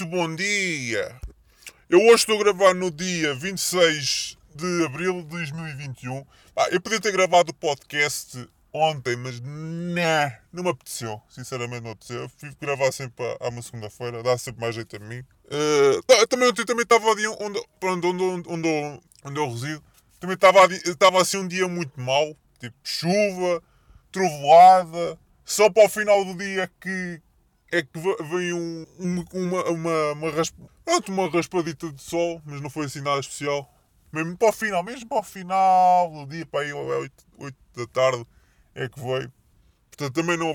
Muito bom dia! Eu hoje estou a gravar no dia 26 de abril de 2021. Ah, eu podia ter gravado o podcast ontem, mas não, não me apeteceu. Sinceramente, não apeteceu. Eu fui gravar sempre à uma segunda-feira, dá sempre mais jeito a mim. Uh, também ontem também estava ali onde, onde, onde, onde, onde eu resido. Também estava, estava assim um dia muito mau, tipo chuva, trovoada. Só para o final do dia que, é que veio um, uma, uma, uma, rasp... uma raspadita de sol, mas não foi assim nada especial. Mesmo para o final, mesmo para o final do dia, para aí 8, 8 da tarde, é que veio. Portanto, também não,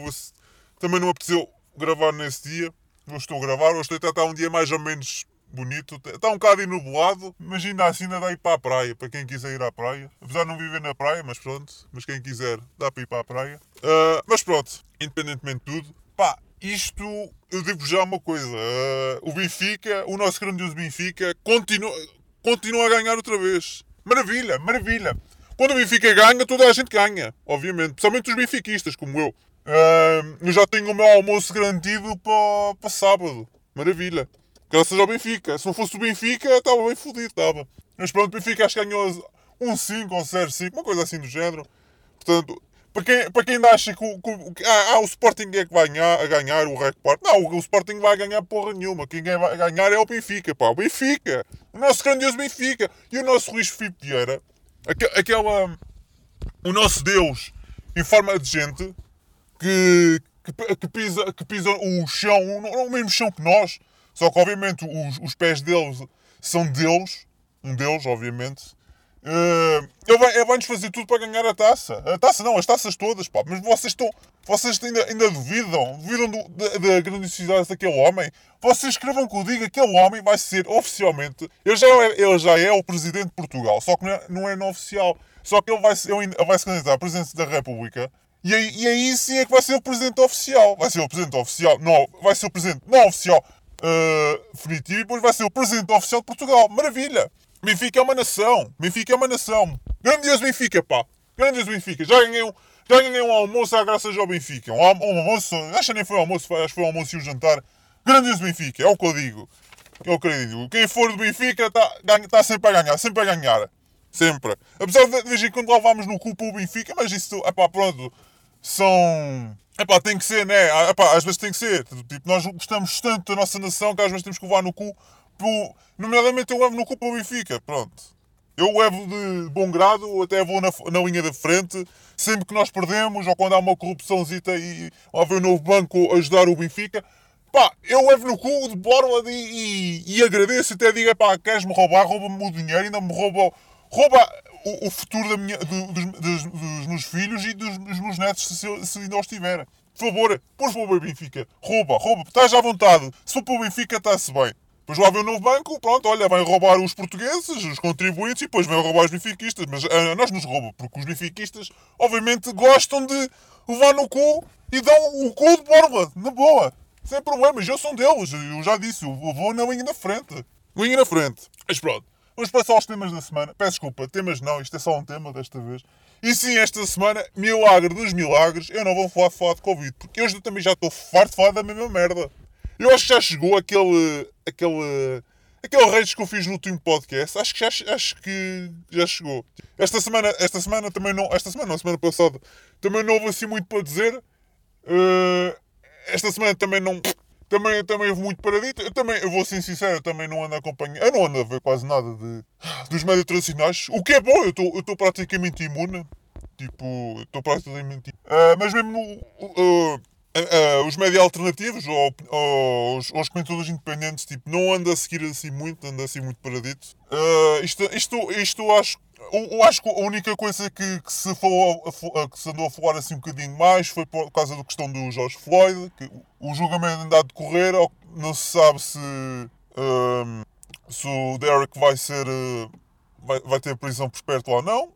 também não apeteceu gravar nesse dia. Hoje estou a gravar, hoje está, está um dia mais ou menos bonito. Está um bocado nublado, mas ainda assim ainda dá ir para a praia, para quem quiser ir à praia. Apesar de não viver na praia, mas pronto. Mas quem quiser, dá para ir para a praia. Uh, mas pronto, independentemente de tudo, pá, isto, eu digo já uma coisa. Uh, o Benfica, o nosso grandioso Benfica, continua, continua a ganhar outra vez. Maravilha, maravilha. Quando o Benfica ganha, toda a gente ganha, obviamente. Principalmente os benfiquistas, como eu. Uh, eu já tenho o meu almoço garantido para, para sábado. Maravilha. Graças ao Benfica. Se não fosse o Benfica, estava bem fodido, estava. Mas pronto, o Benfica acho que ganhou um 5 ou 0-5, uma coisa assim do género. Portanto, para quem, para quem ainda acha que, o, que ah, ah, o Sporting é que vai ganhar, a ganhar o recorde, não, o, Sporting vai ganhar porra nenhuma. Quem vai ganhar é o Benfica, pá, o Benfica. O nosso grandioso Benfica. E o nosso Luís Filipe Vieira, aquela. O nosso Deus em forma de gente que, que, que pisa, que pisa o chão, o mesmo chão que nós, só que obviamente os, os pés deles são Deus, um Deus, obviamente Uh, ele vai-nos vai fazer tudo para ganhar a taça. A taça não, as taças todas, pá. Mas vocês estão. Vocês ainda, ainda duvidam? Duvidam do, da, da grandiosidade daquele homem? Vocês escrevam que eu diga que aquele homem vai ser oficialmente. Ele já é, ele já é o presidente de Portugal, só que não é, não é no oficial. Só que ele vai, ele vai se candidatar à presidência da República. E aí, e aí sim é que vai ser o presidente oficial. Vai ser o presidente oficial. Não, vai ser o presidente não oficial uh, definitivo e depois vai ser o presidente oficial de Portugal. Maravilha! Benfica é uma nação. Benfica é uma nação. Grandioso Benfica, pá. Grandioso Benfica. Já ganhei um, já ganhei um almoço graças ao Benfica. Um, um almoço, acho que nem foi almoço, acho que foi almoço e o jantar. Grandioso Benfica, é o que eu digo. É o que eu digo. Quem for do Benfica está tá sempre a ganhar, sempre a ganhar. Sempre. Apesar de, de vez em quando no cu para o Benfica, mas isso, é pá, pronto. São. É pá, tem que ser, né? É pá, às vezes tem que ser. Tipo, nós gostamos tanto da nossa nação que às vezes temos que levar no cu Tipo, nomeadamente eu levo no cupo Benfica, pronto. Eu levo de bom grado, até vou na, na linha da frente, sempre que nós perdemos, ou quando há uma corrupçãozita e haver um novo banco ajudar o Benfica, pá, eu levo no cu de borla e, e, e agradeço, até digo, pá, queres-me roubar, rouba-me o dinheiro, ainda me rouba, rouba o, o futuro da minha, do, dos, dos, dos, meus filhos e dos, dos meus netos, se, se ainda os tiver. Por favor, por favor, Benfica, rouba, rouba, estás à vontade. Se for para o Benfica, está-se bem. Depois lá vem o novo banco, pronto, olha, vai roubar os portugueses, os contribuintes e depois vai roubar os benfiquistas. Mas a nós nos rouba, porque os benfiquistas, obviamente, gostam de levar no cu e dão o cu de borla, na boa. Sem problemas, eu sou deles, eu já disse, eu vou na linha da frente. Linha na frente. Mas pronto, vamos passar aos temas da semana. Peço desculpa, temas não, isto é só um tema desta vez. E sim, esta semana, milagre dos milagres, eu não vou falar, falar de Covid, porque hoje eu também já estou farto de falar da mesma merda. Eu acho que já chegou aquele. Aquele. aquele rage que eu fiz no último podcast. Acho que já, acho que já chegou. Esta semana, esta semana também não. Esta semana não, semana passada também não houve assim muito para dizer. Uh, esta semana também não. Também, também houve muito paradito. Eu também, eu vou ser sincero, eu também não ando a acompanhar. Eu não ando a ver quase nada de, dos médios tradicionais. O que é bom, eu estou praticamente imune. Tipo, estou praticamente. Uh, mas mesmo no. Uh, Uh, os médias alternativos ou, ou, os, os, comentadores independentes tipo, não anda a seguir assim muito, anda assim muito paradito. Uh, isto, isto, isto acho, eu, acho que a única coisa que, que, se falou, que se andou a falar assim um bocadinho mais foi por causa da questão do George Floyd, que o julgamento anda a decorrer, não se sabe se, uh, se o Derek vai ser vai, vai ter prisão perpétua ou não,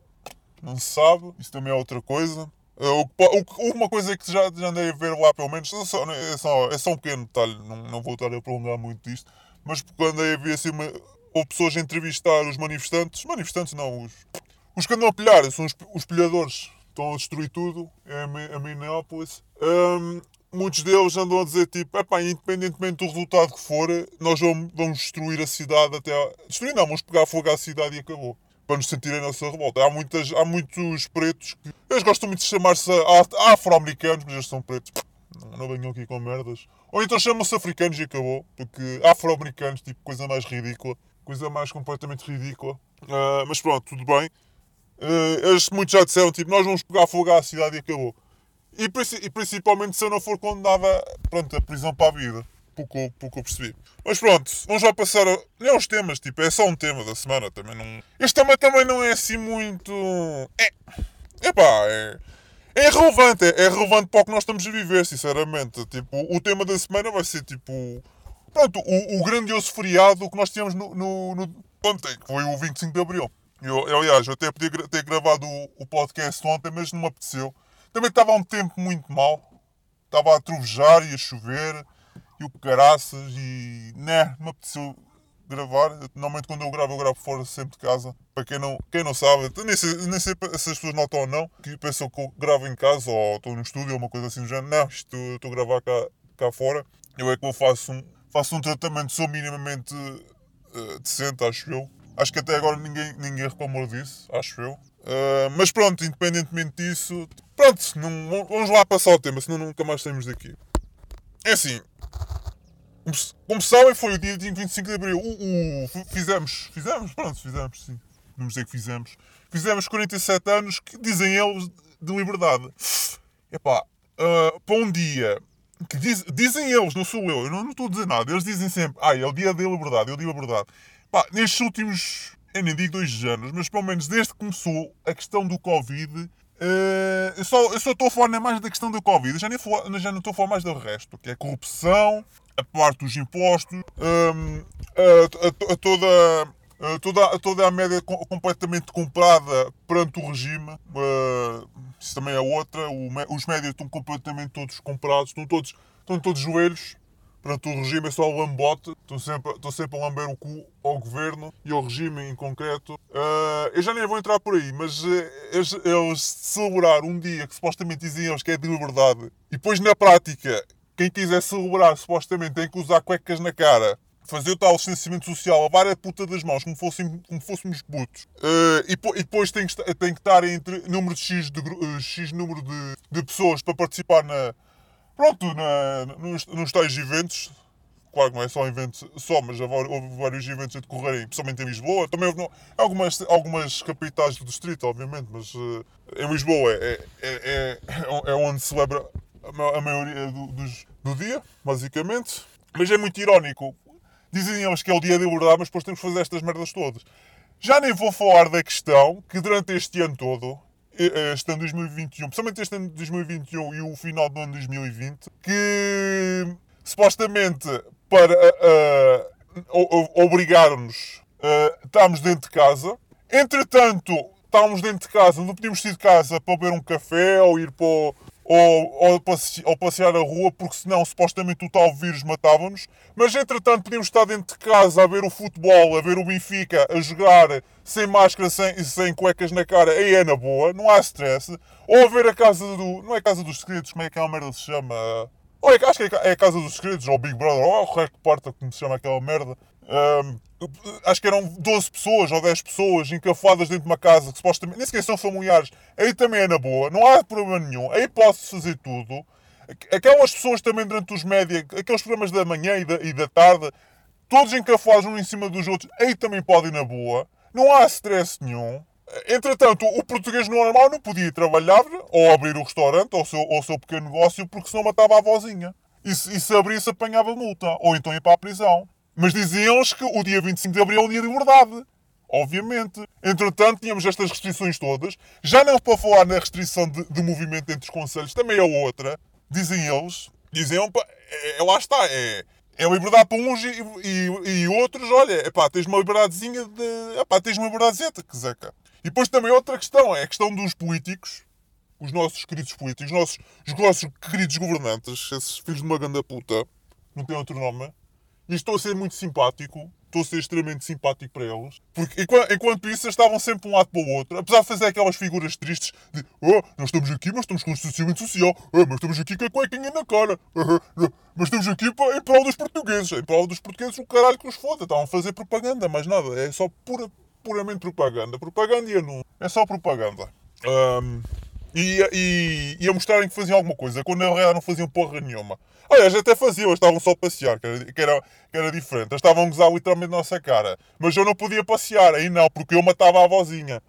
não se sabe, isso também é outra coisa. Uh, uma coisa que já, já andei a ver lá, pelo menos, é só, é só, é só um pequeno detalhe, não, não vou estar a prolongar muito disto, mas quando andei a ver assim, uma, houve pessoas a entrevistar os manifestantes, manifestantes não, os, os que andam a pilhar, são os, os pilhadores, estão a destruir tudo, é a Minneapolis. Um, muitos deles andam a dizer tipo, epá, independentemente do resultado que for, nós vamos, vamos destruir a cidade até. A... Destruir não, vamos pegar fogo à cidade e acabou. Para nos sentirem a nossa revolta. Há, muitas, há muitos pretos que. Eles gostam muito de chamar-se afro-americanos, mas eles são pretos. Não, não venham aqui com merdas. Ou então chamam-se africanos e acabou. Porque afro-americanos, tipo, coisa mais ridícula. Coisa mais completamente ridícula. Uh, mas pronto, tudo bem. Uh, eles muitos já disseram, tipo, nós vamos pegar fogo à cidade e acabou. E, e principalmente se eu não for condenada pronto, a prisão para a vida. Pouco, pouco eu percebi. Mas pronto, vamos já passar a. Não os temas, tipo, é só um tema da semana. Também não. Este tema também não é assim muito. É. Epá, é. É relevante, é, é relevante para o que nós estamos a viver, sinceramente. Tipo, o tema da semana vai ser tipo. Pronto, o, o grandioso feriado que nós tínhamos no, no, no ontem, que foi o 25 de Abril. Eu, aliás, eu até podia ter gravado o, o podcast ontem, mas não me apeteceu. Também estava um tempo muito mau. Estava a trovejar e a chover e o caraças e. né, me apeteceu gravar. Normalmente quando eu gravo, eu gravo fora sempre de casa. Para quem não, quem não sabe, nem sei, nem sei se as pessoas notam ou não, que pensam que eu gravo em casa ou estou no estúdio ou uma coisa assim do género. Não, isto, estou a gravar cá, cá fora. Eu é que eu faço um, faço um tratamento sou minimamente uh, decente, acho eu. Acho que até agora ninguém, ninguém reclamou disso, acho eu. Uh, mas pronto, independentemente disso, pronto, não, vamos lá passar o tema, senão nunca mais saímos daqui. É assim, como sabem, foi o dia 25 de Abril. Uh, uh, fizemos, fizemos, pronto, fizemos, sim. Vamos dizer que fizemos. Fizemos 47 anos, que dizem eles, de liberdade. Epá, uh, para um dia que diz, dizem eles, não sou eu, eu não, estou a dizer nada. Eles dizem sempre, ah, é o dia da liberdade, é o dia da liberdade. Pá, nestes últimos, eu nem digo dois anos, mas pelo menos desde que começou a questão do Covid, uh, eu, só, eu só estou a falar mais da questão do Covid, eu já, nem já não estou a falar mais do resto, que é corrupção, a parte dos impostos, um, a, a, a, toda, a, toda, toda a média completamente comprada perante o regime. Uh, isso também é outra. O, os médias estão completamente todos comprados, estão todos, estão todos joelhos Portanto, o regime é só o lambote, estão sempre, estão sempre a lamber o cu ao governo e ao regime em concreto. Uh, eu já nem vou entrar por aí, mas uh, eles, celebrar um dia que supostamente diziam que é de liberdade e depois na prática, quem quiser celebrar supostamente tem que usar cuecas na cara fazer o tal licenciamento social, lavar a puta das mãos como, fossem, como fôssemos putos, uh, e, e, depois tem que, tem que estar entre número de X, de, uh, X número de, de pessoas para participar na, Pronto, na, nos, nos tais eventos, claro que não é só eventos só, mas houve vários eventos a decorrerem, principalmente em Lisboa. Também houve algumas, algumas capitais do distrito, obviamente, mas uh, em Lisboa é, é, é, é, onde celebra a maioria do, dos, do dia, basicamente. Mas é muito irónico. Dizem eles que é o dia de liberdade, mas depois temos que fazer estas merdas todas. Já nem vou falar da questão que durante este ano todo este ano 2021, principalmente este ano de 2021 e o final do ano 2020, que supostamente para uh, obrigar-nos a estarmos dentro de casa. Entretanto, estávamos dentro de casa, não podíamos sair de casa para beber um café ou ir para o, ou, ou, ou passear a rua, porque senão supostamente o tal vírus matava-nos. Mas entretanto podíamos estar dentro de casa a ver o futebol, a ver o Benfica, a jogar sem máscara, sem, sem cuecas na cara, aí é na boa, não há stress. Ou a ver a casa do. Não é a casa dos segredos, como é que aquela merda se chama? Ou é, acho que é a casa dos segredos, ou Big Brother, ou o resto de porta, como se chama aquela merda. Um, acho que eram 12 pessoas ou 10 pessoas encafadas dentro de uma casa que supostamente nem sequer são familiares. Aí também é na boa, não há problema nenhum. Aí posso fazer tudo. Aquelas pessoas também durante os média, aqueles programas da manhã e da, e da tarde, todos encafados um em cima dos outros, aí também podem na boa. Não há stress nenhum. Entretanto, o português normal não podia trabalhar ou abrir o restaurante ou o seu, ou o seu pequeno negócio porque senão matava a vozinha. E se, e se abrisse, apanhava multa. Ou então ia para a prisão. Mas diziam eles que o dia 25 de Abril é o dia de liberdade. Obviamente. Entretanto, tínhamos estas restrições todas. Já não para falar na restrição de, de movimento entre os conselhos, também é outra. Dizem eles. Dizem, é, é, lá está, é, é liberdade para uns e, e, e outros, olha, epá, tens uma liberdadezinha de. Epá, tens uma liberdade que zeca. E depois também outra questão, é a questão dos políticos, os nossos queridos políticos, os nossos, os nossos queridos governantes, esses filhos de uma ganda puta, não tem outro nome, e estou a ser muito simpático, estou a ser extremamente simpático para eles. Porque enquanto, enquanto isso, eles estavam sempre um lado para o outro. Apesar de fazer aquelas figuras tristes de oh, nós estamos aqui, mas estamos com distanciamento social. Oh, mas estamos aqui com a cuequinha na cara. mas estamos aqui para, em prol dos portugueses. Em prol dos portugueses, o caralho que os foda. Estavam a fazer propaganda, mais nada. É só pura, puramente propaganda. Propaganda e anúncio. É só propaganda. Um, e, e, e a mostrarem que faziam alguma coisa, quando na realidade não faziam porra nenhuma. Aliás, até faziam, estavam só a passear, que era, que era, que era diferente. Estavam a gozar literalmente na nossa cara. Mas eu não podia passear, aí não, porque eu matava a vozinha.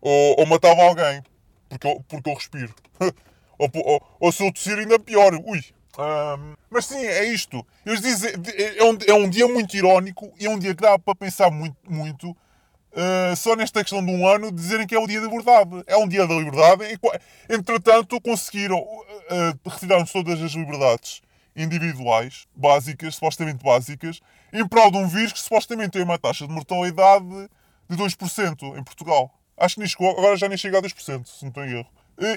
Ou, ou matava alguém, porque eu, porque eu respiro. ou, ou, ou se eu tossir, ainda pior. Ui. Um, mas sim, é isto. Eles dizem, é, um, é um dia muito irónico e é um dia que dá para pensar muito, muito Uh, só nesta questão de um ano dizerem que é o dia da liberdade. É um dia da liberdade. Entretanto, conseguiram uh, retirar-nos todas as liberdades individuais, básicas, supostamente básicas, em prol de um vírus que supostamente tem uma taxa de mortalidade de 2% em Portugal. Acho que nem chegou, agora já nem chega a 2%, se não estou em erro.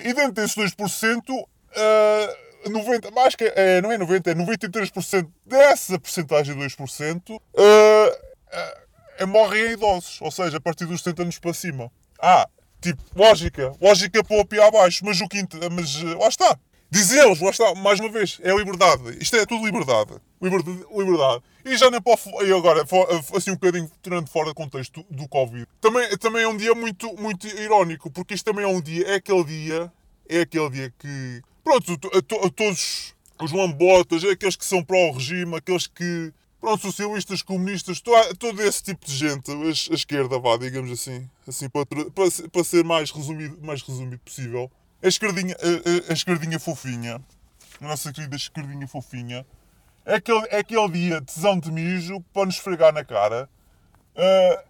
E dentro desses 2%, uh, 90, acho que é, não é 90, é 93% dessa porcentagem de 2%, uh, uh, é morrem idosos, ou seja, a partir dos 70 anos para cima. Ah, tipo, lógica, lógica para o pé abaixo, mas o quinto, mas eh, lá está. Dizê-los, lá está, mais uma vez, é liberdade. Isto é tudo liberdade. Liberdade. liberdade. E já nem posso. E agora, eh, assim um bocadinho tirando fora do contexto do Covid. Também, também é um dia muito, muito irónico, porque isto também é um dia, é aquele dia, é aquele dia que. Pronto, a, to, a todos os lambotas, aqueles que são pró-regime, aqueles que pronto, socialistas, comunistas, todo, esse tipo de gente, a, esquerda, vá, digamos assim, assim para, para, para, ser mais resumido, mais resumido possível. A esquerdinha, a, a, esquerdinha fofinha, a nossa querida esquerdinha fofinha, é aquele, é aquele dia tesão de mijo para nos esfregar na cara,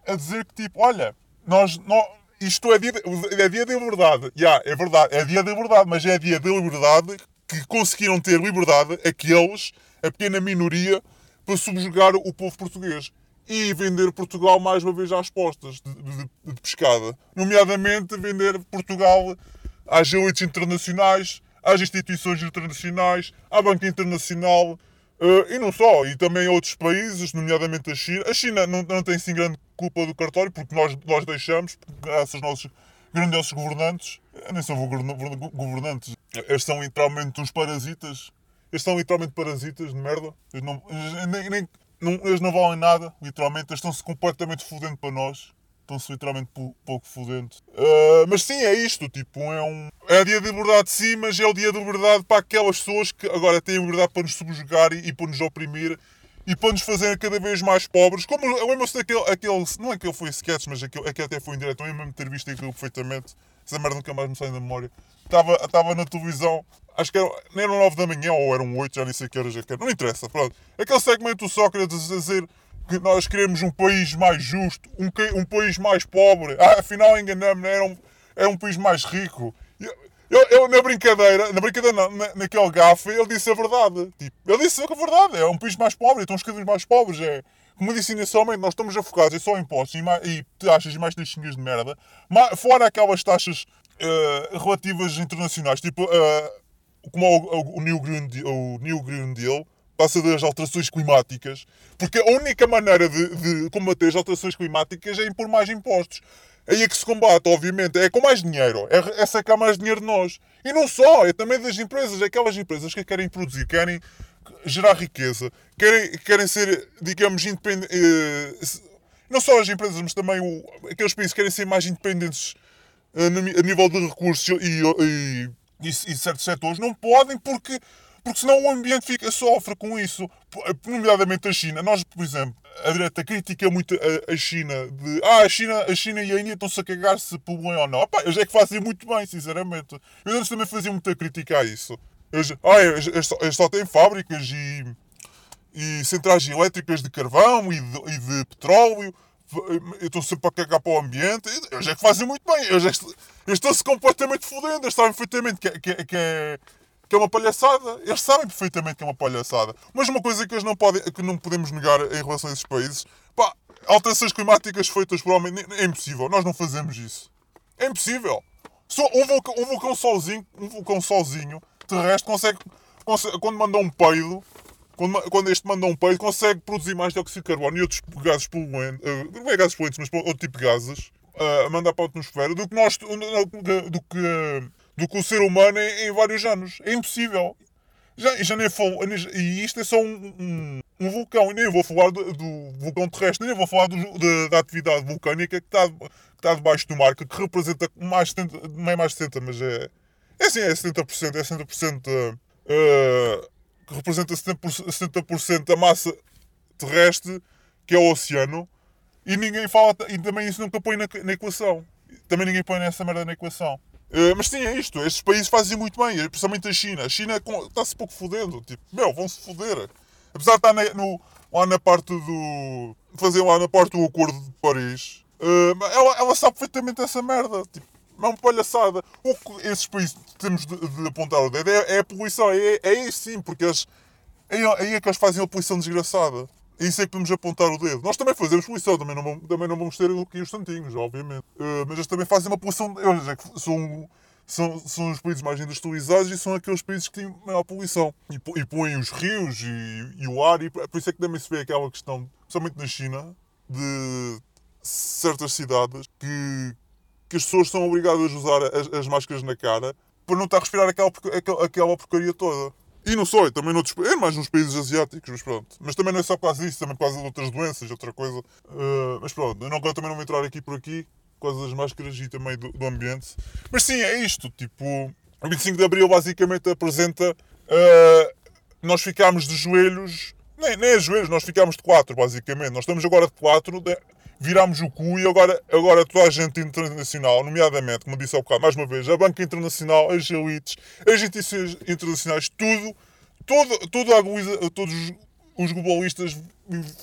a dizer que tipo, olha, nós, nós isto é dia, é dia da liberdade. Yeah, é verdade, é dia da liberdade, mas é dia da liberdade que conseguiram ter liberdade aqueles, a pequena minoria, para subjugar o povo português e vender Portugal mais uma vez às postas de, de, de pescada. Nomeadamente vender Portugal às elites internacionais, às instituições internacionais, à banca internacional uh, e não só, e também a outros países, nomeadamente a China. A China não, não tem sim grande culpa do cartório, porque nós, nós deixamos, graças aos nossos grandiosos governantes, nem são governantes, eles são literalmente uns parasitas eles são literalmente parasitas de merda. Eles não, eles, nem, nem, não, eles não valem nada, literalmente. Eles estão-se completamente fodendo para nós. Estão-se literalmente pouco fodendo. Uh, mas sim, é isto. Tipo, é um. É dia de liberdade, sim, mas é o dia de liberdade para aquelas pessoas que agora têm liberdade para nos subjugar e, e para nos oprimir e para nos fazerem cada vez mais pobres. Como eu lembro-se daquele. Aquele, não é que ele foi sketch, mas aquele, aquele até foi indireto. Eu lembro-me de ter visto aquilo perfeitamente. Essa merda nunca mais me sai da memória. Estava, estava na televisão Acho que nem eram 9 da manhã ou eram 8, já nem sei que era, já que era. Não interessa, pronto. Aquele segmento do Sócrates a dizer que nós queremos um país mais justo, um, um país mais pobre. Ah, afinal enganamos, era um, era um país mais rico. Eu, eu, na brincadeira, na brincadeira não, na, naquele gafe, ele disse a verdade. Tipo, ele disse a verdade, é um país mais pobre, então os cada mais pobres. É, como disse inicialmente, nós estamos afogados em só impostos e, mais, e taxas e mais taxinhas de merda. Mas, fora aquelas taxas uh, relativas internacionais, tipo... Uh, como o, o, New Green Deal, o New Green Deal passa das alterações climáticas, porque a única maneira de, de, combater as alterações climáticas é impor mais impostos. Aí é que se combate, obviamente, é com mais dinheiro, é, é sacar mais dinheiro de nós. E não só, é também das empresas, é aquelas empresas que querem produzir, querem gerar riqueza, querem, querem ser, digamos, independentes. Eh, não só as empresas, mas também o, aqueles países que querem ser mais independentes eh, a nível de recursos e, e e, e certos setores não podem porque, porque senão o ambiente fica, sofre com isso. Nomeadamente a China. Nós, por exemplo, a direita critica muito a, a, China de ah, a China, a China e a Índia estão-se a cagar se poluem ou não. Opa, eles é que fazem muito bem, sinceramente. Eu antes também fazia muita crítica a isso. Eles, ah, eles, eles, só, eles só têm fábricas e, e centrais elétricas de carvão e de, e de petróleo estão sempre a cagar para o ambiente. Eles é que fazem muito bem. Eles, é estão-se completamente fodendo. Eles sabem perfeitamente que, que, que, é, que é uma palhaçada. Eles sabem perfeitamente que é uma palhaçada. Mas uma coisa que, eles não podem, que não podemos negar em relação a esses países, pá, alterações climáticas feitas por homem, é impossível. Nós não fazemos isso. É impossível. Só um vulcão, um vulcão sozinho, um vulcão sozinho, terrestre, consegue, consegue quando manda um peido, quando, quando este manda um peido, consegue produzir mais dióxido de carbono e outros gases poluentes, uh, não é gases poluentes, mas outro tipo de gases, uh, a mandar para a atmosfera, do que, nós, do que, do que o ser humano em, em vários anos. É impossível. Já, já nem falo, e isto é só um, um, um vulcão, e nem vou falar do, do, vulcão terrestre, nem vou falar do, da, da, atividade vulcânica que está, que está debaixo do mar, que, que representa mais 70, não é mais 70, mas é, é assim, é 70%, é 70%, uh, que representa 70%, 70 da massa terrestre, que é o oceano, e ninguém fala, e também isso nunca põe na, na equação. Também ninguém põe nessa merda na equação. Uh, mas sim, é isto. Estes países fazem muito bem, principalmente a China. A China está-se pouco fodendo. Tipo, meu, vão-se foder. Apesar de estar no, lá na parte do. fazer lá na parte do Acordo de Paris, uh, ela, ela sabe perfeitamente essa merda. Tipo, uma palhaçada. O que esses países temos de, de apontar o dedo é, é a poluição. É, é aí sim, porque eles, é aí é que eles fazem a poluição desgraçada. É isso é que podemos apontar o dedo. Nós também fazemos poluição, também não, também não vamos ter aqui os santinhos, obviamente. Uh, mas eles também fazem uma poluição. Eles é que são, são, são os países mais industrializados e são aqueles países que têm maior poluição. E, e põem os rios e, e, o ar, e por isso é que também se vê aquela questão, principalmente na China, de certas cidades que, que as pessoas são obrigadas a usar as, as máscaras na cara para não estar a respirar aquela, aquela, aquela porcaria toda. E não só, também noutros, é mais nos países asiáticos, mas pronto. Mas também não é só por causa disso, também por causa de outras doenças, outra coisa. Uh, mas pronto, eu não, também não vou entrar aqui por aqui, por causa das máscaras e também do, do ambiente. Mas sim, é isto, tipo, o 25 de Abril basicamente apresenta uh, nós ficámos de joelhos, nem, nem a joelhos, nós ficámos de quatro, basicamente. Nós estamos agora de quatro, virámos o cu e agora, agora toda a gente internacional, nomeadamente, como disse há bocado, mais uma vez, a banca internacional, as elites, as instituições internacionais, tudo, todo, todo a, todos os globalistas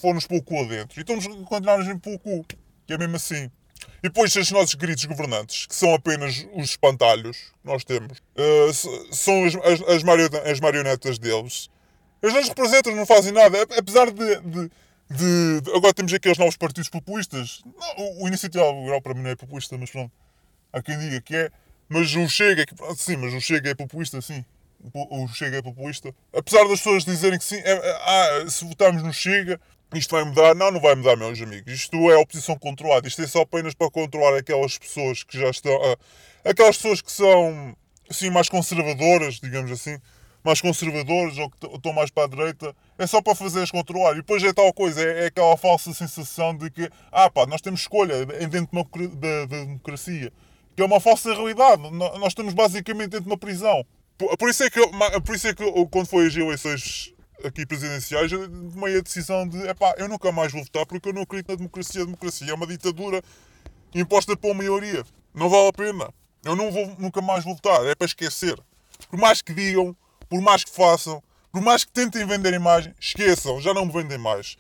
foram-nos pelo cu adentro. E estamos continuar-nos pelo cu, que é mesmo assim. E depois os nossos queridos governantes, que são apenas os espantalhos que nós temos, uh, são as, as, as marionetas deles. Eles não nos representam, não fazem nada. Apesar de, de de, de, agora temos aqueles novos partidos populistas. Não, o, o Iniciativa Liberal para mim não é populista, mas pronto. Há quem diga que é. Mas o Chega, é sim, mas o Chega é populista, sim. O, o Chega é populista. Apesar das pessoas dizerem que sim, é, é, ah, se votarmos no Chega, isto vai mudar. Não, não vai mudar, meus amigos. Isto é oposição controlada. Isto é só apenas para controlar aquelas pessoas que já estão. Ah, aquelas pessoas que são, assim, mais conservadoras, digamos assim mais conservadores ou que estão mais para a direita, é só para fazer-as controlar. E depois é tal coisa, é, é, aquela falsa sensação de que, ah pá, nós temos escolha dentro da, democracia, que é uma falsa realidade. Nós estamos basicamente dentro de uma prisão. Por, por, isso é que, por isso é que quando foi as eleições aqui presidenciais, eu tomei a decisão de, é pá, eu nunca mais vou votar porque eu não acredito na democracia. A democracia é uma ditadura imposta pela maioria. Não vale a pena. Eu não vou, nunca mais vou votar. É para esquecer. Por mais que digam por mais que façam, por mais que tentem vender imagem, esqueçam, já não me vendem mais.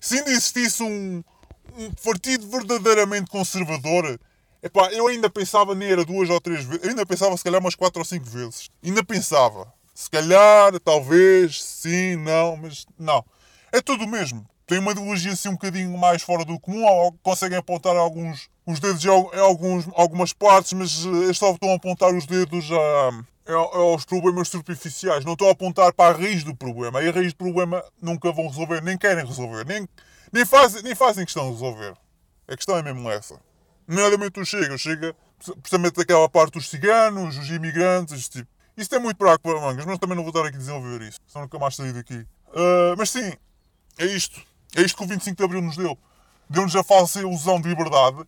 Se ainda existisse um, um partido verdadeiramente conservador, epá, eu ainda pensava nem era duas ou três vezes, ainda pensava se calhar umas quatro ou cinco vezes. Ainda pensava. Se calhar, talvez, sim, não, mas não. É tudo o mesmo. Tem uma ideologia assim um bocadinho mais fora do comum, conseguem apontar alguns os dedos em alguns, algumas partes, mas eh, só estão a apontar os dedos a, é, é aos problemas superficiais. Não estou a apontar para a raiz do problema. E a raiz do problema nunca vão resolver, nem querem resolver, nem, nem, fazem, nem fazem questão de resolver. A questão é mesmo essa. Nomeadamente o Chega. O Chega, precisamente daquela parte dos ciganos, os imigrantes, tipo. Isso é muito para para mangas, mas também não vou estar aqui a desenvolver isso. Senão nunca mais sair daqui. Uh, mas sim, é isto. É isto que o 25 de Abril nos deu. Deu-nos a falsa ilusão de liberdade.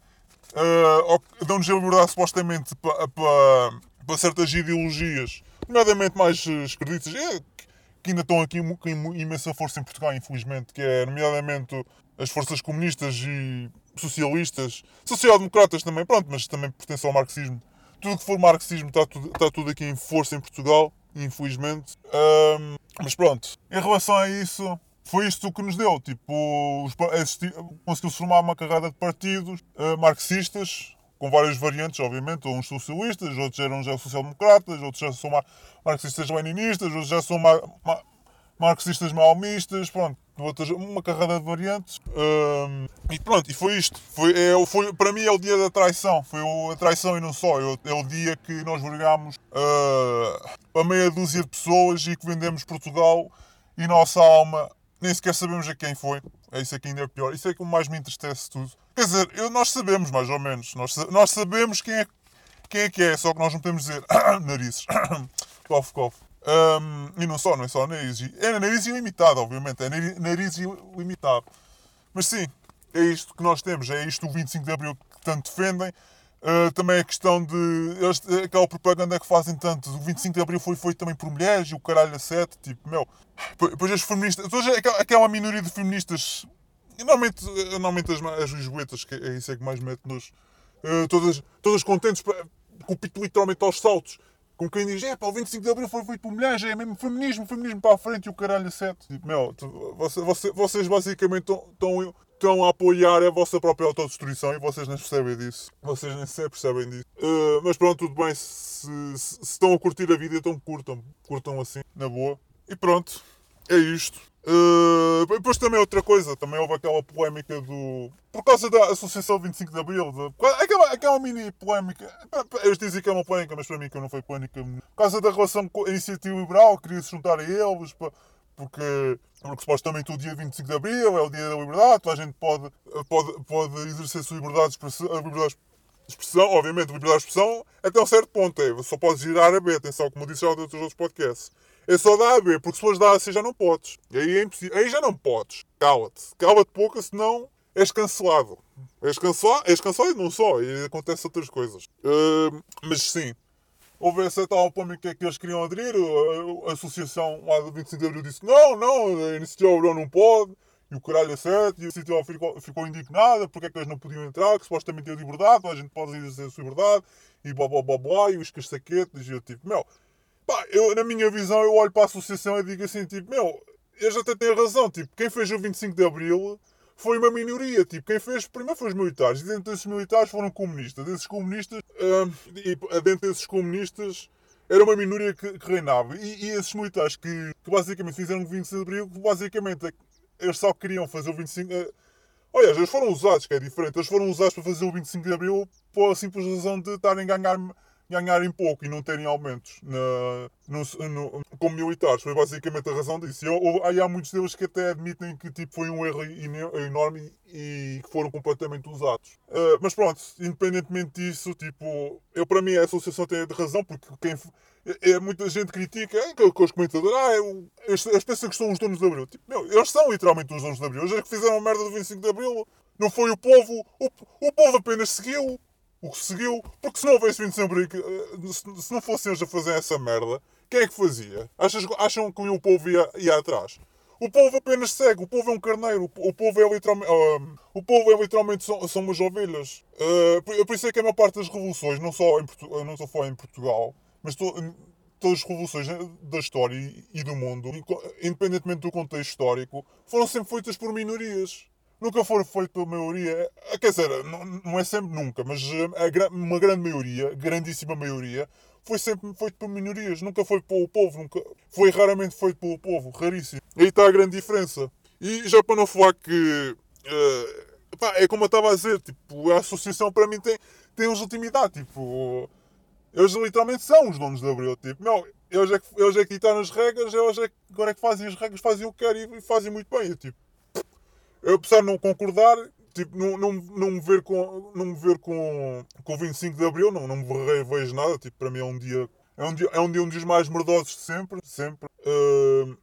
Uh, Deu-nos a liberdade supostamente para, para para certas ideologias, nomeadamente mais eh, esquerdistas, é, que ainda estão aqui com imensa força em Portugal, infelizmente, que é, nomeadamente, as forças comunistas e socialistas, social-democratas também, pronto, mas também pertencem ao marxismo. Tudo que for marxismo está tudo, está tudo aqui em força em Portugal, infelizmente. Um, mas pronto, em relação a isso, foi isto que nos deu. Tipo, conseguiu-se formar uma carrada de partidos uh, marxistas, com várias variantes, obviamente. Uns socialistas, outros eram já social-democratas, outros já são marxistas-leninistas, outros já são mar mar marxistas maomistas, pronto. Outras, uma carrada de variantes. E pronto, e foi isto. Foi, é, foi, para mim é o dia da traição. Foi a traição e não só. É, é o dia que nós vergámos uh, a meia dúzia de pessoas e que vendemos Portugal e nossa alma nem sequer sabemos a quem foi. É isso aqui ainda é pior. Isso é que mais me entristece tudo. Quer dizer, eu, nós sabemos mais ou menos. Nós, nós sabemos quem é, quem é que é, só que nós não podemos dizer narizes. cof, cof. Um, e não só, não é só nariz. É nariz ilimitado, obviamente. É nariz ilimitado. Mas sim, é isto que nós temos. É isto o 25 de Abril que tanto defendem. Uh, também a questão de. Eles, aquela propaganda que fazem tanto. O 25 de Abril foi feito também por mulheres e o caralho a sete. Tipo, meu. Depois as feministas. Depois aquela, minoria de feministas. Normalmente, normalmente as, as lisboetas, que é isso é que mais mete nos. Uh, todas, todas contentes com o literalmente aos saltos. Com quem diz, é pá, o 25 de Abril foi feito por mulheres, é mesmo feminismo, feminismo para a frente e o caralho a sete. Tipo, meu, tu, você, você, vocês basicamente estão estão a apoiar a vossa própria autodestruição e vocês nem percebem disso. Vocês nem sequer percebem disso. Uh, mas pronto, tudo bem. Se, se, se, estão a curtir a vida, então curtam. Curtam assim, na boa. E pronto, é isto. Uh, depois também outra coisa, também houve aquela polémica do. Por causa da Associação 25 de Abril, de, aquela, aquela mini polémica. Eles dizem que é uma polémica, mas para mim que não foi polémica. Por causa da relação com a Iniciativa Liberal, queria se juntar a eles para porque, porque supostamente o dia 25 de Abril é o dia da liberdade, toda a gente pode, pode, pode exercer a sua liberdade de expressão, de expressão, obviamente, liberdade de expressão até um certo ponto, é, só podes ir A a B, atenção, como disse já em outros podcasts. É só dar A B, porque se fores A C já não podes. E aí é impossível. Aí já não podes. Cala-te. Cala-te pouco, senão és cancelado. És cancelado, és cancelado e não só. E acontece outras coisas. Uh, mas sim, houve essa tal polémica que eles queriam aderir, a, a associação lá do 25 de Abril disse não, não, a iniciativa não pode, e o caralho é certo, e a iniciativa ficou, ficou indignada porque é que eles não podiam entrar, que supostamente é liberdade, a gente pode exercer a sua liberdade, e blá blá blá blá, e os cassaquetes, e eu tipo, meu, pá, eu, na minha visão, eu olho para a associação e digo assim, tipo, meu, eles até têm razão, tipo, quem fez o 25 de Abril foi uma minoria. Tipo, quem fez primeiro foi os militares. E dentro desses militares foram comunistas. Desses comunistas, uh, e dentro desses comunistas era uma minoria que, que reinava. E, e, esses militares que, que basicamente fizeram o 25 de Abril, basicamente eles só queriam fazer o 25 de Abril. Olha, eles foram usados, que é diferente. Eles foram usados para fazer o 25 de Abril por a simples razão de estarem a ganhar ganharem pouco e não terem aumentos na, no, no, como militares. Foi basicamente a razão disso. E eu, há muitos deles que até admitem que tipo, foi um erro enorme e que foram completamente usados. Uh, mas pronto, independentemente disso, tipo, eu para mim a associação tem razão, porque quem. É, é muita gente critica, é, que os comentadores, ah, eu, eles, eles pensam que são os donos de Abril. Tipo, meu, eles são literalmente os donos de Abril. Eles é que fizeram a merda do 25 de Abril. Não foi o povo. O, o povo apenas seguiu o que seguiu. Porque se não houvesse vindo sempre. Eh, se não fossem eles a fazer essa merda, quem é que fazia? Achas, acham que o povo ia, ia atrás? O povo apenas segue, o povo é um carneiro, o povo é literalmente. Uh, o povo é literalmente são, são umas ovelhas. Uh, por, por, isso é que a maior parte das revoluções, não só em, não só foi em Portugal, mas to, todas as revoluções da história e, e do mundo, independentemente do contexto histórico, foram sempre feitas por minorias nunca for feito pela maioria. Eh, quer dizer, não, não é sempre nunca, mas eh, a, uma grande maioria, grandíssima maioria, foi sempre feito por minorias. Nunca foi pelo povo, nunca, foi raramente feito pelo povo, raríssimo. Aí está a grande diferença. E já para não falar que. Uh, pá, é como eu estava a dizer, tipo, a associação para mim tem, tem legitimidade. Tipo, eles literalmente são os donos da Abril. Tipo, não, eles é que, eles é que ditaram as regras, eles é que, agora é que fazem as regras, fazem o que querem e fazem muito bem. Eu, tipo, apesar de não concordar, tipo, não, não, não me ver com, não me ver com, com o 25 de Abril, não, não me vejo nada. Tipo, para mim é um dia. É um dia, é um, dia um dos mais merdosos de sempre. sempre. Uh,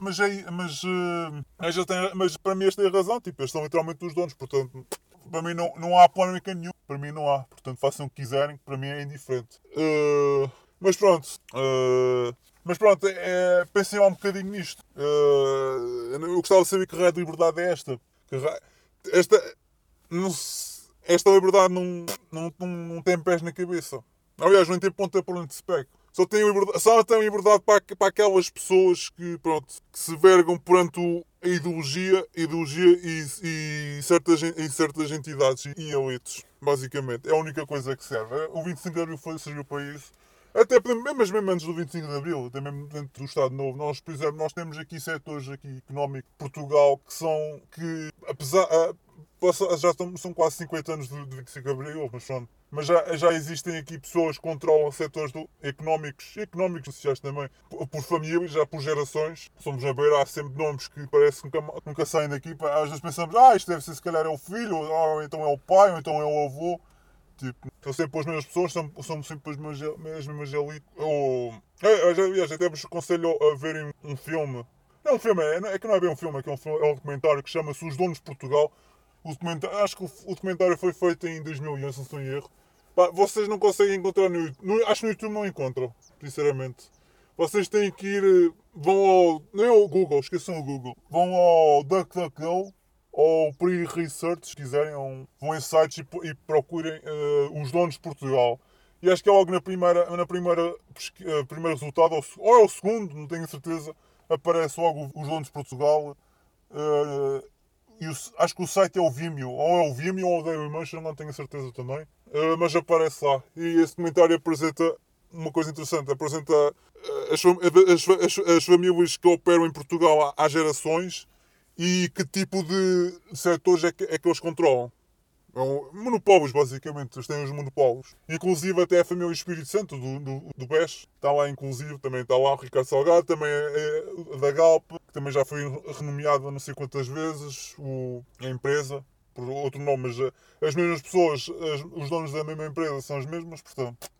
mas, é, mas, uh, mas, tem, mas para mim eles têm razão. Tipo, eles são literalmente os donos. Portanto, para mim não, não há polémica nenhuma. Para mim não há. Portanto, façam o que quiserem. Para mim é indiferente. Uh, mas pronto. Uh, mas pronto, é, pensem lá um bocadinho nisto. Uh, eu gostava de saber que raio de liberdade é esta. esta, não, esta liberdade não, não, não, não, tem pés na cabeça. Aliás, não tem ponta para onde se pega. Só tem liberdade, só tem liberdade para, para aquelas pessoas que, pronto, que se vergam perante a ideologia, ideologia e, e, certas, e certas entidades e elites, basicamente. É a única coisa que serve. O 25 de Abril serviu para isso. Até mesmo antes do 25 de Abril, até mesmo dentro do Estado Novo, nós, por exemplo, nós temos aqui setores aqui económicos de Portugal que são que, apesar. já estão, são quase 50 anos de, 25 de Abril, mas pronto. mas já, já existem aqui pessoas que controlam setores do, económicos, económicos sociais também, por, por famílias, já por gerações. Somos a beira, há sempre nomes que parece que nunca, nunca saem daqui. Às vezes pensamos, ah, isto deve ser se calhar é o filho, ou então é o pai, ou então é o avô. Tipo, são sempre as mesmas pessoas, são, são sempre as mesmas, as mesmas elites. Ou, é, já até vos aconselho a verem um filme. Não é um filme, é, é que não é bem um filme, é que é um, é um documentário que chama-se Os Donos de Portugal. O documentário, acho que o, o documentário foi feito em 2011, se não estou em erro. Pá, vocês não conseguem encontrar no YouTube. Acho que no YouTube não encontram, sinceramente. Vocês têm que ir. Eh, vão ao. Nem ao Google, esqueçam o Google. Vão ao DuckDuckGo ou Pre Research, se quiserem. Vão em sites e, e procurem uh, os donos de Portugal. E acho que é logo na primeira, na primeira uh, primeiro resultado, ou, ou é o segundo, não tenho certeza, aparece logo os donos de Portugal. Uh, e o, acho que o site é o Vimeo, ou é o Vimeo ou o Dailymotion, não tenho certeza também, mas aparece lá. E esse comentário apresenta uma coisa interessante, apresenta as, as, as, as, famílias que operam em Portugal há, há gerações e que tipo de setores é que, é que eles controlam. Um, monopólios, basicamente. Eles têm os monopólios. Inclusive até a família Espírito Santo do, do, do BES está lá, inclusive. Também está lá o Ricardo Salgado, também é, é da Galp, que também já foi renomeada não sei quantas vezes. O, a empresa, por outro nome, mas eh, as mesmas pessoas, as, os donos da mesma empresa são as mesmas, portanto,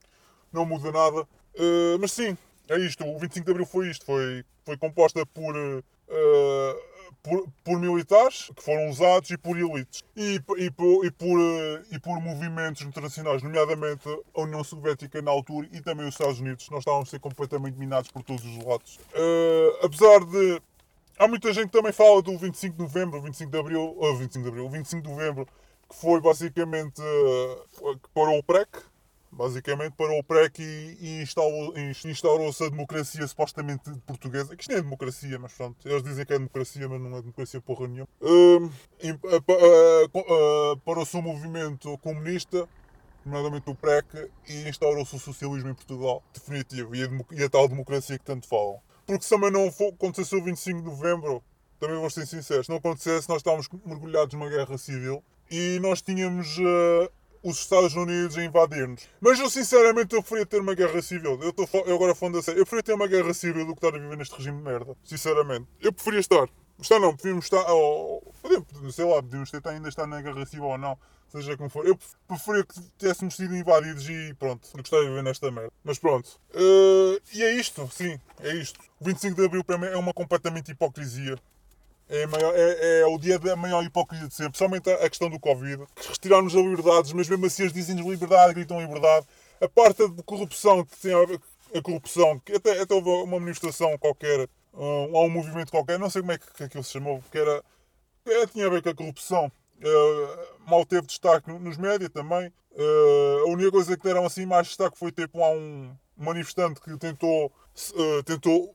não muda nada. Uh, mas sim, é isto. O 25 de Abril foi isto. Foi, foi composta por. Uh, por, por, militares que foram usados e por elites e, e, por, e, por, eh, e por movimentos internacionais, nomeadamente a União Soviética na altura e também os Estados Unidos. Nós estávamos a ser completamente minados por todos os lados. Uh, apesar de. Há muita gente que também fala do 25 de novembro, 25 de abril, uh, 25 de abril, 25 de novembro, que foi basicamente uh, que parou o PREC, basicamente parou o PREC e, instaurou-se a democracia supostamente portuguesa, que isto nem é democracia, mas pronto, eles dizem que é democracia, mas não é democracia porra nenhuma. Uh, uh, uh, parou-se o movimento comunista, nomeadamente o PREC, e instaurou-se o socialismo em Portugal, definitivo, e a, e a, tal democracia que tanto falam. Porque se também não for, acontecesse o 25 de novembro, também vou ser sincero, se não acontecesse, nós estávamos mergulhados numa guerra civil e nós tínhamos uh, os Estados Unidos a invadir-nos. Mas eu sinceramente eu preferia ter uma guerra civil. Eu, tô, eu agora falando a sério. Eu preferia ter uma guerra civil do que estar a viver neste regime de merda. Sinceramente. Eu preferia estar. Estar não, preferimos estar. Oh, sei lá, podemos tentar ainda estar na guerra civil ou não. Seja como for. Eu preferia que tivéssemos sido invadidos e pronto. Do que estar a viver nesta merda. Mas pronto. Uh, e é isto, sim, é isto. O 25 de Abril para mim é uma completamente hipocrisia. É, maior, é, é, o dia da maior hipocrisia de sempre, principalmente a, questão do Covid. Retiraram-nos as liberdades, mas mesmo assim eles dizem-nos liberdade, gritam liberdade. A parte de corrupção que tem a a corrupção, que até, até houve uma manifestação qualquer, um, um movimento qualquer, não sei como é que, que aquilo se chamou, que era, tinha a ver com a corrupção. Uh, mal teve destaque nos médias também. Uh, a única coisa que deram assim mais destaque foi tipo há um manifestante que tentou, uh, tentou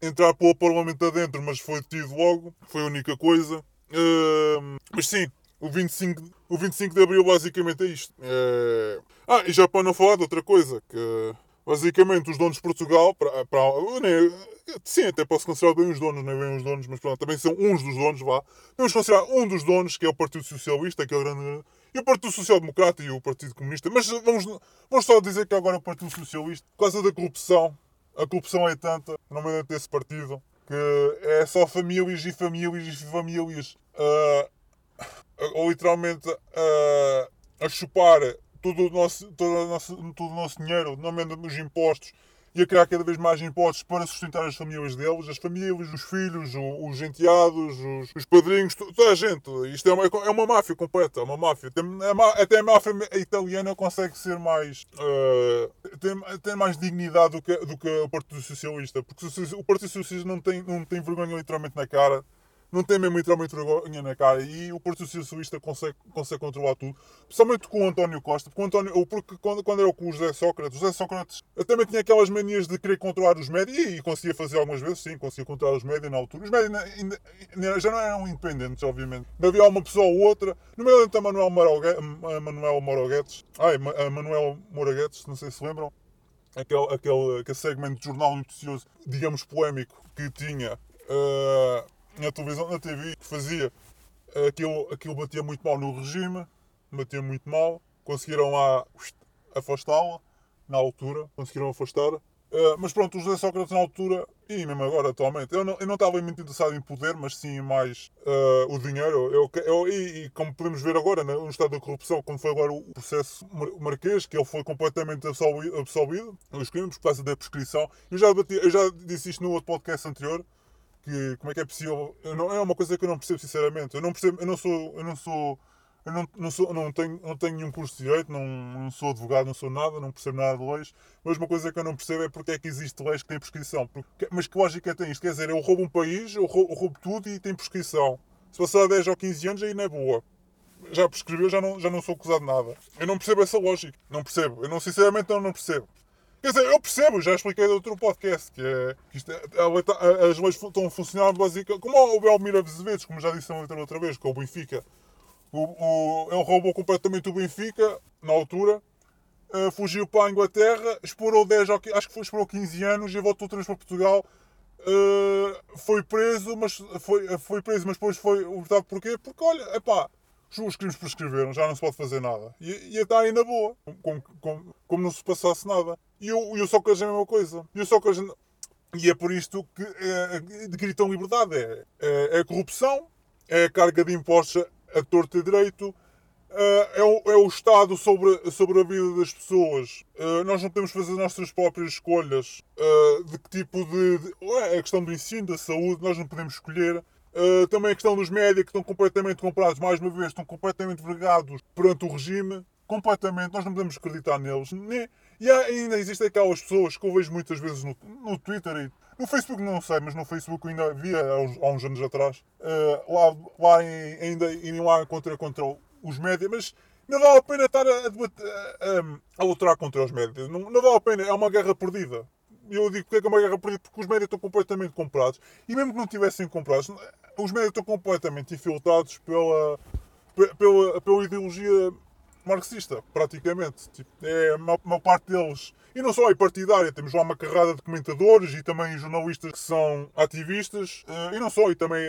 entrar pelo Parlamento adentro, mas foi detido logo. Foi a única coisa. Uh, mas sim, o 25, o 25 de Abril basicamente é isto. Uh, ah, e já para não falar de outra coisa, que basicamente os donos de Portugal, para, para, nem, sim, até posso considerar bem os donos, nem bem os donos, mas pronto, também são uns dos donos, vá. Vamos considerar um dos donos, que é o Partido Socialista, que é o grande. E o Partido Social Democrata e o Partido Comunista. Mas vamos, vamos só dizer que agora o Partido Socialista, por causa da corrupção, a corrupção é tanta, no meio desse partido, que é só famílias e famílias e famílias uh, literalmente uh, a chupar todo o nosso, todo o nosso, todo o nosso dinheiro, nomeadamente os impostos, e a criar cada vez mais impostos para sustentar as famílias deles, as famílias, os filhos, os enteados, os, os padrinhos, toda a gente. Isto é uma, é uma máfia completa, é uma máfia. Até a máfia italiana consegue ser mais. Uh, tem, tem mais dignidade do que, do que o Partido Socialista, porque o Partido Socialista não tem, não tem vergonha literalmente na cara não tem mesmo literalmente vergonha na cara e o Partido Socialista consegue, consegue controlar tudo, principalmente com o António Costa, porque, o António, porque quando, quando era com o José Sócrates, o José Sócrates também tinha aquelas manias de querer controlar os médias e, conseguia fazer algumas vezes, sim, conseguia controlar os médias na altura. Os médias ainda, já não eram independentes, obviamente. Havia uma pessoa ou outra, nomeadamente a Manuel, Maroguetes, a Manuel Moroguetes, ai, a Manuel Moraguetes, não sei se lembram, aquele, aquele, aquele segmento de jornal noticioso, digamos, polémico, que tinha. Uh, na televisão, na TV, que fazia aquilo, aquilo batia muito mal no regime, batia muito mal. conseguiram afastá-la, na altura, conseguiram afastar. Uh, mas pronto, o José Sócrates na altura, e mesmo agora atualmente, eu não, eu não estava muito interessado em poder, mas sim mais uh, o dinheiro. Eu, eu, e, e, como podemos ver agora, né, no estado da corrupção, como foi agora o processo marquês, que ele foi completamente absolvido, absolvido os crimes por causa da prescrição. Eu já, eu já disse isto no outro podcast anterior, que como é que é possível. Não, é uma coisa que eu não percebo, sinceramente. Eu não percebo, eu não sou. Eu não sou eu não, não, sou, não, tenho, não tenho nenhum curso de direito, não, não sou advogado, não sou nada, não percebo nada de leis. Mas uma coisa que eu não percebo é porque é que existe leis que têm prescrição. Porque, mas que lógica tem isto? Quer dizer, eu roubo um país, eu roubo, eu roubo tudo e tem prescrição. Se passar 10 ou 15 anos, aí não é boa. Já prescreveu, já não, já não sou acusado de nada. Eu não percebo essa lógica. Não percebo. Eu não, sinceramente, não, não percebo. Quer dizer, eu percebo, já expliquei no outro podcast, que é que isto é, a, as leis estão a funcionar basicamente como o Belmiro Azevedo, como já disse outra, vez, com o Benfica. O, o, ele roubou completamente o Benfica, na altura, uh, fugiu para a Inglaterra, explorou 10, acho que foi, explorou 15 anos e voltou outra vez para Portugal. Uh, foi preso, mas foi, foi preso, mas depois foi libertado porquê? Porque olha, epá, os crimes prescreveram, já não se pode fazer nada. E, está aí na boa, como, como, como, não se passasse nada. E eu, eu só quero a mesma coisa. Eu só quero, e é por isto que é, gritam liberdade. É, é, é a corrupção, é a carga de impostos a torta e direito, Uh, é, o, é, o, Estado sobre, sobre a vida das pessoas. Nós não podemos fazer as nossas próprias escolhas de que tipo de. de é a questão do ensino, da saúde, nós não podemos escolher. também a questão dos médias que estão completamente comprados, mais uma vez, estão completamente vergados perante o regime. Completamente, nós não podemos acreditar neles. Nem, e ainda existem aquelas pessoas que eu vejo muitas vezes no, no Twitter e no Facebook não sei, mas no Facebook ainda havia há uns, há uns anos atrás. Uh, lá lá em, ainda irem lá contra, contra os médias, mas não vale a pena estar a, a, a, lutar contra os médias. Não, não, vale a pena, é uma guerra perdida. Eu digo que é uma guerra perdida porque os médias estão completamente comprados. E mesmo que não tivessem comprados, os médias estão completamente infiltrados pela, pela, pela ideologia marxista, praticamente. Tipo, é uma, uma, parte deles. E não só é partidária, temos lá uma carrada de comentadores e também jornalistas que são ativistas. Eh, e não só, e também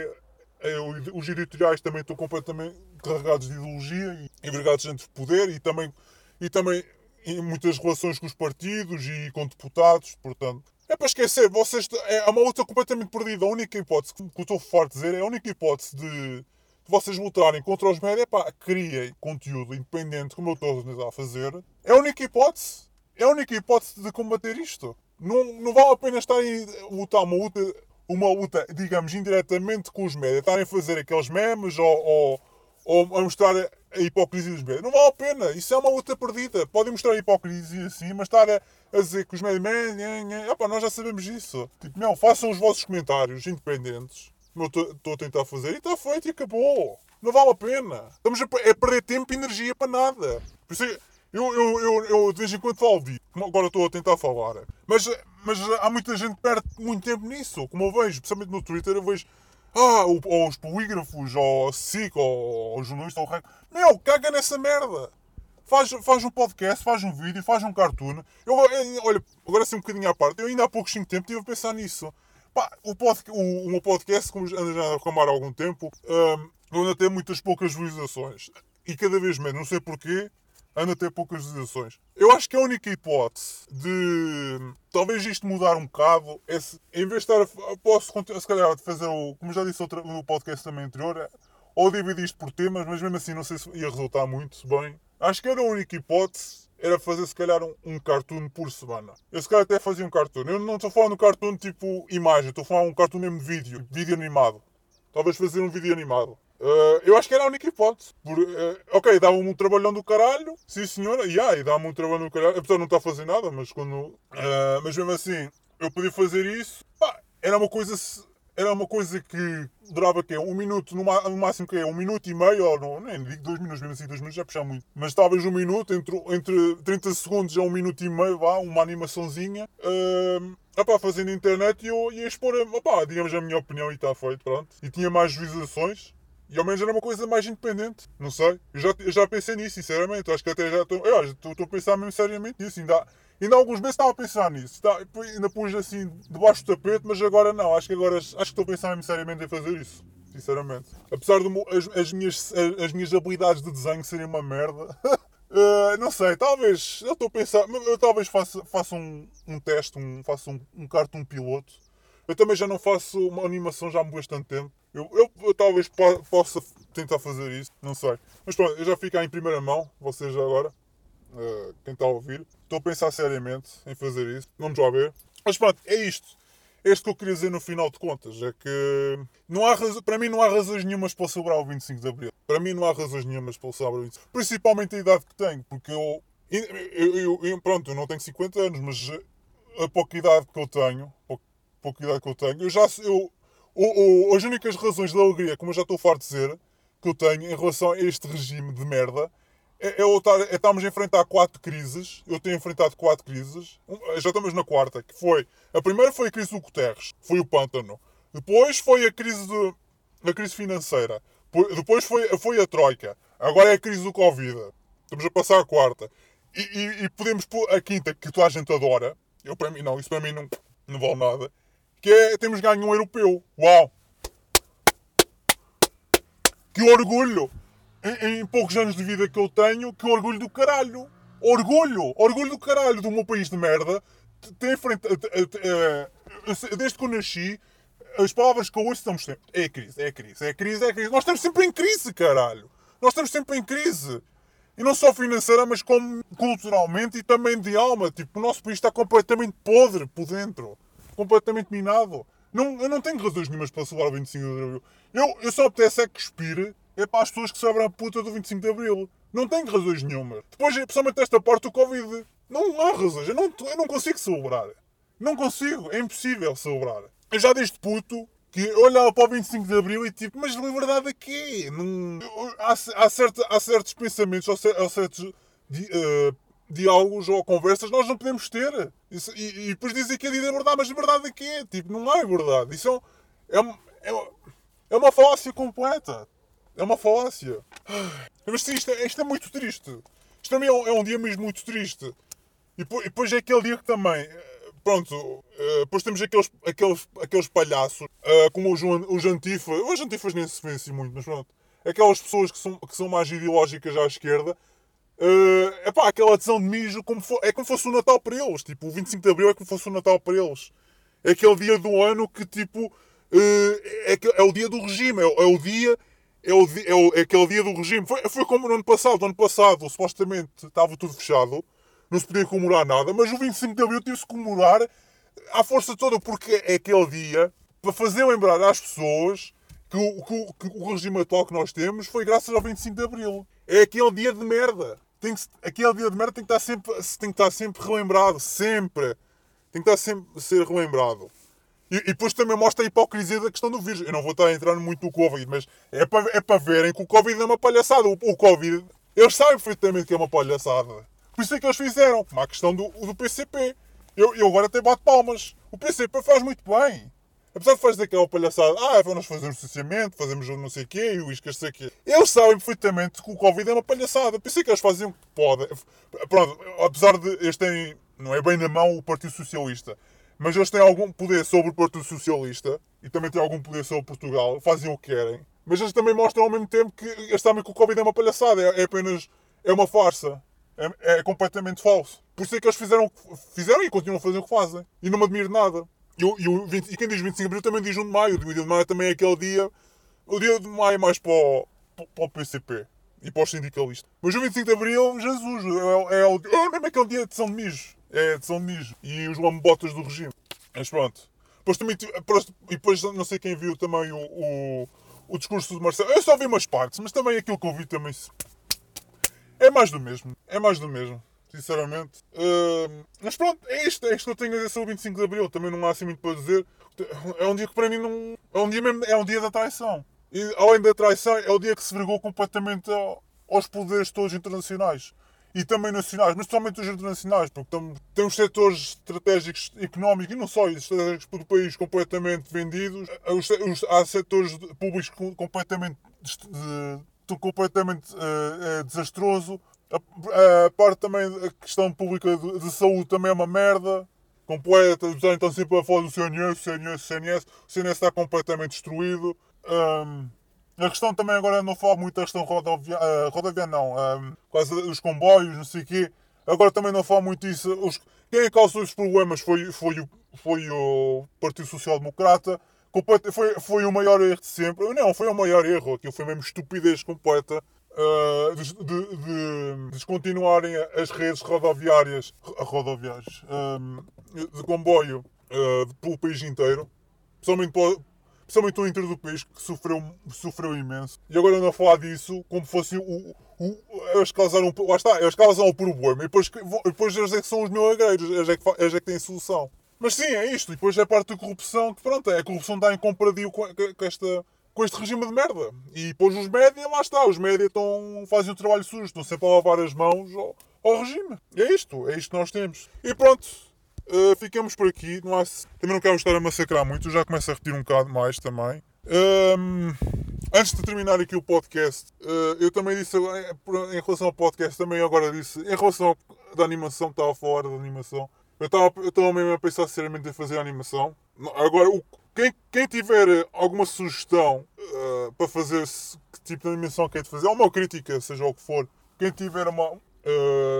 é, os editoriais também estão completamente carregados de ideologia e envergados entre poder e também, e também em muitas relações com os partidos e com deputados, portanto. É para esquecer, vocês, é uma luta completamente perdida. A única hipótese que eu estou farto de dizer é a única hipótese de vocês lutarem contra os médias, pá, criem conteúdo independente, como eu estou a fazer. É a única hipótese. É a única hipótese de combater isto. Não, não vale a pena estarem a lutar uma luta, uma luta, digamos, indiretamente com os médias. Estarem a fazer aqueles memes ou, ou, ou a mostrar a hipocrisia dos médias. Não vale a pena. Isso é uma luta perdida. Podem mostrar a hipocrisia sim, mas estar a, a dizer que os médias. Opa, nós já sabemos isso. Tipo, não, façam os vossos comentários independentes como eu estou a tentar fazer, e está feito e acabou. Não vale a pena. Estamos a, é perder tempo e energia para nada. Por isso é, eu, eu, eu, eu de vez em quando falo disso, agora estou a tentar falar. Mas, mas há muita gente que perde muito tempo nisso, como eu vejo, especialmente no Twitter, eu vejo. Ah, ou, os polígrafos, ou a SIC, ou o jornalista, ou Meu, caga nessa merda! Faz, faz um podcast, faz um vídeo, faz um cartoon. Eu, olha, agora assim um bocadinho à parte, eu ainda há pouco tempo estive a pensar nisso. Pá, o, pod, o, o podcast, como anda já a reclamar há algum tempo, um, anda a ter muitas poucas visualizações. E cada vez menos, não sei porquê, anda a ter poucas visualizações. Eu acho que a única hipótese de talvez isto mudar um bocado é se, em vez de estar. A, posso, se calhar, fazer o. Como já disse outra, no podcast também anterior, é, ou dividir isto por temas, mas mesmo assim não sei se ia resultar muito bem. Acho que era a única hipótese era fazer se calhar um, um cartoon por semana. Eu se calhar até fazia um cartoon. Eu não estou falando de cartoon tipo imagem, estou falando de um cartoon mesmo de vídeo, vídeo animado. Talvez fazer um vídeo animado. Uh, eu acho que era a única hipótese. Por, uh, ok, dava-me um trabalhão do caralho, sim senhora, yeah, e dá-me um trabalhão do caralho, apesar de não estar a fazer nada, mas quando. Uh, mas mesmo assim, eu podia fazer isso, pá, era uma coisa era uma coisa que durava que um minuto, no, máximo que é um minuto e meio, ou não, nem digo dois minutos, mesmo assim dois minutos já puxar muito. Mas talvez um minuto, entre, entre 30 segundos a um minuto e meio, vá, uma animaçãozinha. Uh, opá, fazendo internet e eu ia expor, opá, digamos, a minha opinião e está feito, pronto. E tinha mais visualizações. E ao menos era uma coisa mais independente. Não sei. Eu já, eu já pensei nisso, sinceramente. Acho que até já estou. Estou a pensar mesmo seriamente nisso. Ainda, Ainda há alguns meses estava a pensar nisso. Ainda pus assim debaixo do tapete, mas agora não. Acho que agora acho que estou a pensar mesmo seriamente em fazer isso. Sinceramente. Apesar de as, as minhas, as, as minhas habilidades de desenho serem uma merda. Uh, não sei, talvez. Eu estou a pensar. Eu talvez faça, faça um, um teste, um, faça um, um cartoon piloto. Eu também já não faço uma animação já há bastante tempo. Eu, eu, eu talvez po possa tentar fazer isso, não sei. Mas pronto, eu já fico em primeira mão, vocês agora, uh, quem está a ouvir. Estou a pensar seriamente em fazer isso. Vamos lá ver. Mas pronto, é isto. É isto que eu queria dizer no final de contas. É que não há para mim não há razões nenhumas para celebrar o 25 de Abril. Para mim não há razões nenhumas para celebrar o 25 Principalmente a idade que tenho. Porque eu, eu, eu, eu pronto, eu não tenho 50 anos, mas a pouca idade que eu tenho, pouca idade que eu tenho, eu já eu, as únicas razões de alegria, como eu já estou farto de dizer, que eu tenho em relação a este regime de merda, é, é, estar, é estarmos a enfrentar quatro crises. Eu tenho enfrentado quatro crises. Já estamos na quarta, que foi. A primeira foi a crise do Guterres, foi o pântano. Depois foi a crise, de, a crise financeira. Depois foi, foi a Troika. Agora é a crise do Covid. Estamos a passar a quarta. E, e, e podemos pôr a quinta, que toda a gente adora. Eu, para mim, não. Isso para mim não, não vale nada que é temos ganho um europeu. Uau! Que orgulho! Em, em, poucos anos de vida que eu tenho, que orgulho do caralho! Orgulho! Orgulho do caralho do meu país de merda. Tem frente, desde que eu nasci, as palavras que eu ouço estamos sempre. É crise, é crise, é crise, é crise. Nós estamos sempre em crise, caralho! Nós estamos sempre em crise. E não só financeira, mas como culturalmente e também de alma. Tipo, o nosso país está completamente podre por dentro completamente minado. Não, eu não tenho razões nenhumas para celebrar o 25 de Abril. Eu, eu só apetece é que expire é para as pessoas que celebram a puta do 25 de Abril. Não tenho razões nenhumas. Depois, principalmente esta parte do Covid. Não há razões. Eu não, eu não consigo celebrar. Não consigo. É impossível celebrar. Eu já deste puto que olhava para o 25 de Abril e tipo, mas liberdade aqui? Não... Há, há, certo, há certos pensamentos, há certos uh, diálogos ou conversas nós não podemos ter. Isso, e, e, depois dizem que é de liberdade, mas liberdade aqui? Tipo, não há liberdade. Isso é, é, é, é uma falácia completa. É uma falácia. Mas sim, isto é, isto é muito triste. Isto também é um, é um dia mesmo muito triste. E depois é aquele dia que também. Eh, pronto, eh, depois temos aqueles, aqueles, aqueles palhaços, eh, como os, os antifas. Os antifas nem se vê assim muito, mas pronto. Aquelas pessoas que são, que são mais ideológicas à esquerda, Uh, epá, aquela adesão de mijo como for, é como se fosse o Natal para eles. Tipo, o 25 de Abril é como se fosse o Natal para eles. É aquele dia do ano que, tipo, uh, é, é, o dia do regime. É, é o dia. É, o, é, o, é aquele dia do regime. Foi, foi como no ano passado. No ano passado, supostamente, estava tudo fechado. Não se podia comemorar nada. Mas o 25 de Abril teve-se comemorar à força toda. Porque é aquele dia para fazer lembrar às pessoas que o, que, que o regime atual que nós temos foi graças ao 25 de Abril. É aquele dia de merda tem que, aquele dia de merda tem que estar sempre, tem que estar sempre relembrado. Sempre. Tem que estar sempre a ser relembrado. E, e, depois também mostra a hipocrisia da questão do vírus. Eu não vou estar a entrar muito no Covid, mas é para, é para verem que o Covid é uma palhaçada. O, o Covid, eles sabem perfeitamente que é uma palhaçada. Por isso é que eles fizeram. Como a questão do, do PCP. Eu, eu agora até bato palmas. O PCP faz muito bem. Apesar de fazer aquela palhaçada, ah, vamos fazer um licenciamento, fazemos não sei o quê, e o isca sei o quê. Eles sabem perfeitamente que o Covid é uma palhaçada. Pensei que eles faziam o que podem. Pronto, apesar de eles terem, não é bem na mão o Partido Socialista, mas eles têm algum poder sobre o Partido Socialista e também têm algum poder sobre Portugal, fazem o que querem. Mas eles também mostram ao mesmo tempo que eles sabem que o Covid é uma palhaçada, é, é apenas é uma farsa. É, é, completamente falso. Por isso é que eles fizeram, fizeram e continuam a fazer o que fazem. E não me admiro nada. E, e, 20, e quem diz 25 de Abril também diz 1 de Maio. O dia de Maio também é aquele dia. O dia de Maio é mais para o, para o PCP e para os sindicalistas. Mas o 25 de Abril, Jesus, é, é, é, é mesmo aquele dia de São Mijo. É de São de Mijo. E os lambotas do regime. Mas pronto. Depois também, e depois não sei quem viu também o, o, o discurso de Marcelo. Eu só vi umas partes, mas também aquilo que eu vi também. É mais do mesmo. É mais do mesmo sinceramente. Uh, mas pronto, é isto, é isto que eu tenho a dizer sobre o 25 de Abril. Também não há assim muito para dizer. É um dia que para mim não. É um dia mesmo. É um dia da traição. E além da traição, é o dia que se vergou completamente aos poderes todos internacionais. E também nacionais, mas somente os internacionais, porque temos setores estratégicos económicos e não só estratégicos do país completamente vendidos. Há setores públicos completamente, completamente uh, desastroso. A, a, parte também da questão pública de, de, saúde também é uma merda completa. Estão sempre a falar do CNS, CNS, CNS. O CNS está completamente destruído. Um, A questão também agora não falo muito da questão rodoviária, uh, rodoviária não, uh, quase os comboios, não sei o quê. Agora também não falo muito disso. Os, quem é causou esses problemas foi, foi, o, foi o Partido Social Democrata. Foi, foi o maior erro de sempre. Não, foi o maior erro. Aquilo foi mesmo estupidez completa. Uh, de, de, de, descontinuarem as redes rodoviárias, rodoviárias um, de comboio uh, pelo país inteiro, principalmente, principalmente o interior do país que sofreu, sofreu imenso. E agora não a falar disso como fosse o, o, eles causaram, lá está, eles causaram o problema e depois, depois eles é que são os milagreiros, eles é que, eles é que têm solução. Mas sim, é isto. E depois é parte da corrupção que, pronto, é a corrupção dá em com, com, esta, com este regime de merda. E depois os média, lá está, os média estão, fazem o trabalho sujo, estão sempre a lavar as mãos ao, ao regime. E é isto, é isto que nós temos. E pronto, uh, ficamos por aqui. Não há, também não quero estar a massacrar muito, já começo a repetir um bocado mais também. Um, antes de terminar aqui o podcast, uh, eu também disse, em relação ao podcast, também agora disse, em relação à animação, estava a falar da animação, eu estava, eu estava mesmo a pensar seriamente em fazer animação. Agora, o, quem, quem tiver alguma sugestão uh, para fazer que tipo de animação quer fazer, ou uma crítica, seja o que for, quem tiver uma,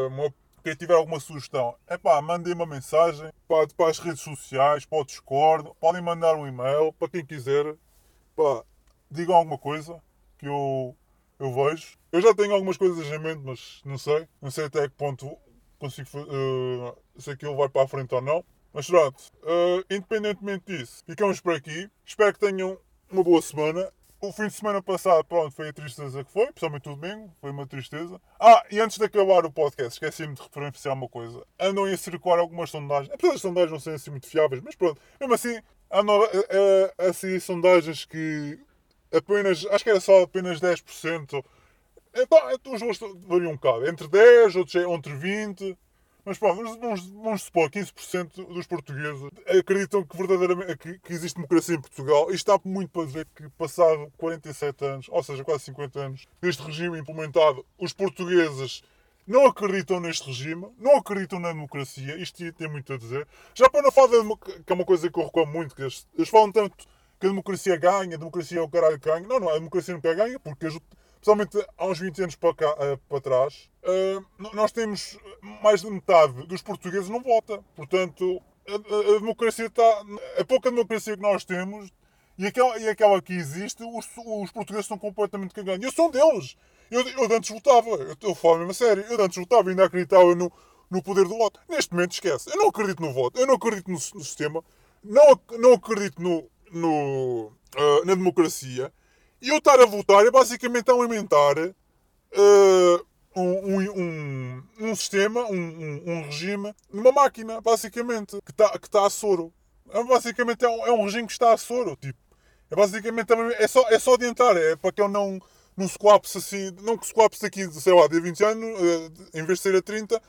uma quem tiver alguma sugestão, é pá, mandem uma mensagem para, para as redes sociais, para o Discord, podem mandar um e-mail para quem quiser, pá, digam alguma coisa que eu, eu vejo. Eu já tenho algumas coisas em mente, mas não sei, não sei até que ponto consigo uh, se aquilo vai para a frente ou não. Mas pronto, uh, independentemente disso, ficamos por aqui. Espero que tenham uma boa semana. O fim de semana passado, pronto, foi a tristeza que foi, principalmente o domingo, foi uma tristeza. Ah, e antes de acabar o podcast, esqueci-me de referenciar uma coisa. Andam a circular algumas sondagens, apesar das sondagens não serem assim muito fiáveis, mas pronto, mesmo assim, andam a, a, a seguir sondagens que apenas, acho que era só apenas 10%. Então, os valores variam um bocado, entre 10, outros é entre 20. Mas vamos, vamos supor que 15% dos portugueses acreditam que verdadeiramente que, que, existe democracia em Portugal. Isto está muito para dizer que, passado 47 anos, ou seja, quase 50 anos, deste regime implementado, os portugueses não acreditam neste regime, não acreditam na democracia. Isto tem muito a dizer. Já para não falar que é uma coisa que eu reclamo muito, que eles, eles falam tanto que a democracia ganha, a democracia é o caralho que ganha. Não, não, a democracia nunca ganha, porque Principalmente há uns 20 anos para, cá, uh, para trás, uh, nós temos mais de metade dos portugueses não vota. Portanto, a, democracia está. A pouca democracia que nós temos e aquela, e aquela que existe, os, os portugueses estão completamente cagando. Eu sou um deles. Eu, eu antes votava, eu, eu falo mesmo a sério, eu antes votava e ainda acreditava no, no poder do voto. Neste momento, esquece. Eu não acredito no voto, eu não acredito no, no sistema, não, não acredito no, no, uh, na democracia. E eu estar a votar é basicamente aumentar uh, um, um, um, sistema, um, um, regime, numa máquina, basicamente, que está que tá a soro. É, basicamente é um, é um regime que está a soro. Tipo, é basicamente é só, é só adiantar, é para que ele não, não se colapse assim, não que se colapse daqui, sei lá, de 20 anos, uh, em vez de ser a 30,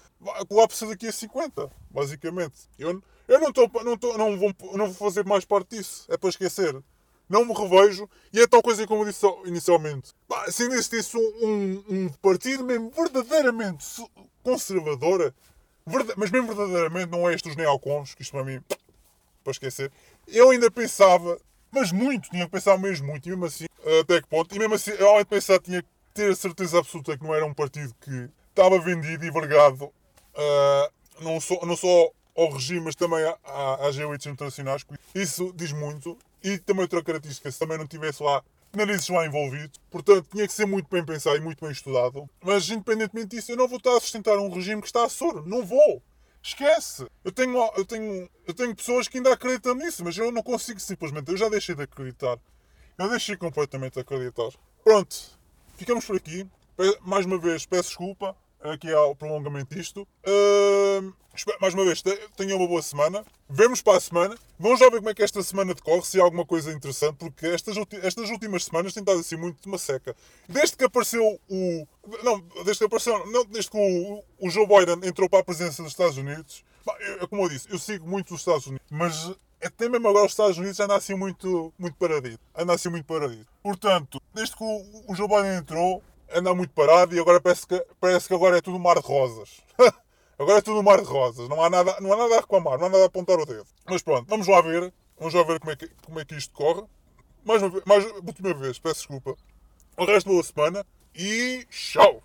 colapse daqui a 50, basicamente. Eu, eu não, tô, não, tô, não, vou, não vou fazer mais parte disso, é para esquecer não me revejo, e é tal coisa como eu disse inicialmente. Bah, se existisse um, um, um, partido mesmo verdadeiramente conservador, verdade, mas mesmo verdadeiramente, não é estes os neocons, que isto para mim, para esquecer, eu ainda pensava, mas muito, tinha que pensar mesmo muito, e mesmo assim, até que ponto, e mesmo assim, eu além de pensar, tinha que ter a certeza absoluta que não era um partido que estava vendido e vergado, uh, não, só, não só ao regime, mas também às elites internacionais. Isso diz muito. E também outra característica, se também não tivesse lá narizes lá envolvidos. Portanto, tinha que ser muito bem pensado e muito bem estudado. Mas, independentemente disso, eu não vou estar a sustentar um regime que está a soro. Não vou. Esquece. Eu tenho, eu tenho, eu tenho pessoas que ainda acreditam nisso, mas eu não consigo simplesmente. Eu já deixei de acreditar. Eu deixei completamente de acreditar. Pronto. Ficamos por aqui. Mais uma vez, peço desculpa aqui ao prolongamento disto. Uh, mais uma vez, tenham uma boa semana. Vemos para a semana. Vamos já ver como é que esta semana decorre, se há alguma coisa interessante, porque estas, estas últimas semanas têm estado assim muito de uma seca. Desde que apareceu o. Não, desde que apareceu. Não, desde que o, o Joe Biden entrou para a presidência dos Estados Unidos. É como eu disse, eu sigo muito os Estados Unidos, mas até mesmo agora os Estados Unidos anda assim muito, muito paradito. Anda assim muito paradito. Portanto, desde que o, o Joe Biden entrou, anda muito parado e agora parece que, parece que agora é tudo um mar de rosas. agora é tudo um mar de rosas. Não há, nada, não há nada a reclamar, não há nada a apontar o dedo. Mas pronto, vamos lá ver. Vamos lá ver como é que, como é que isto corre. Mais uma, mais, última vez, peço desculpa. O resto, boa semana e tchau!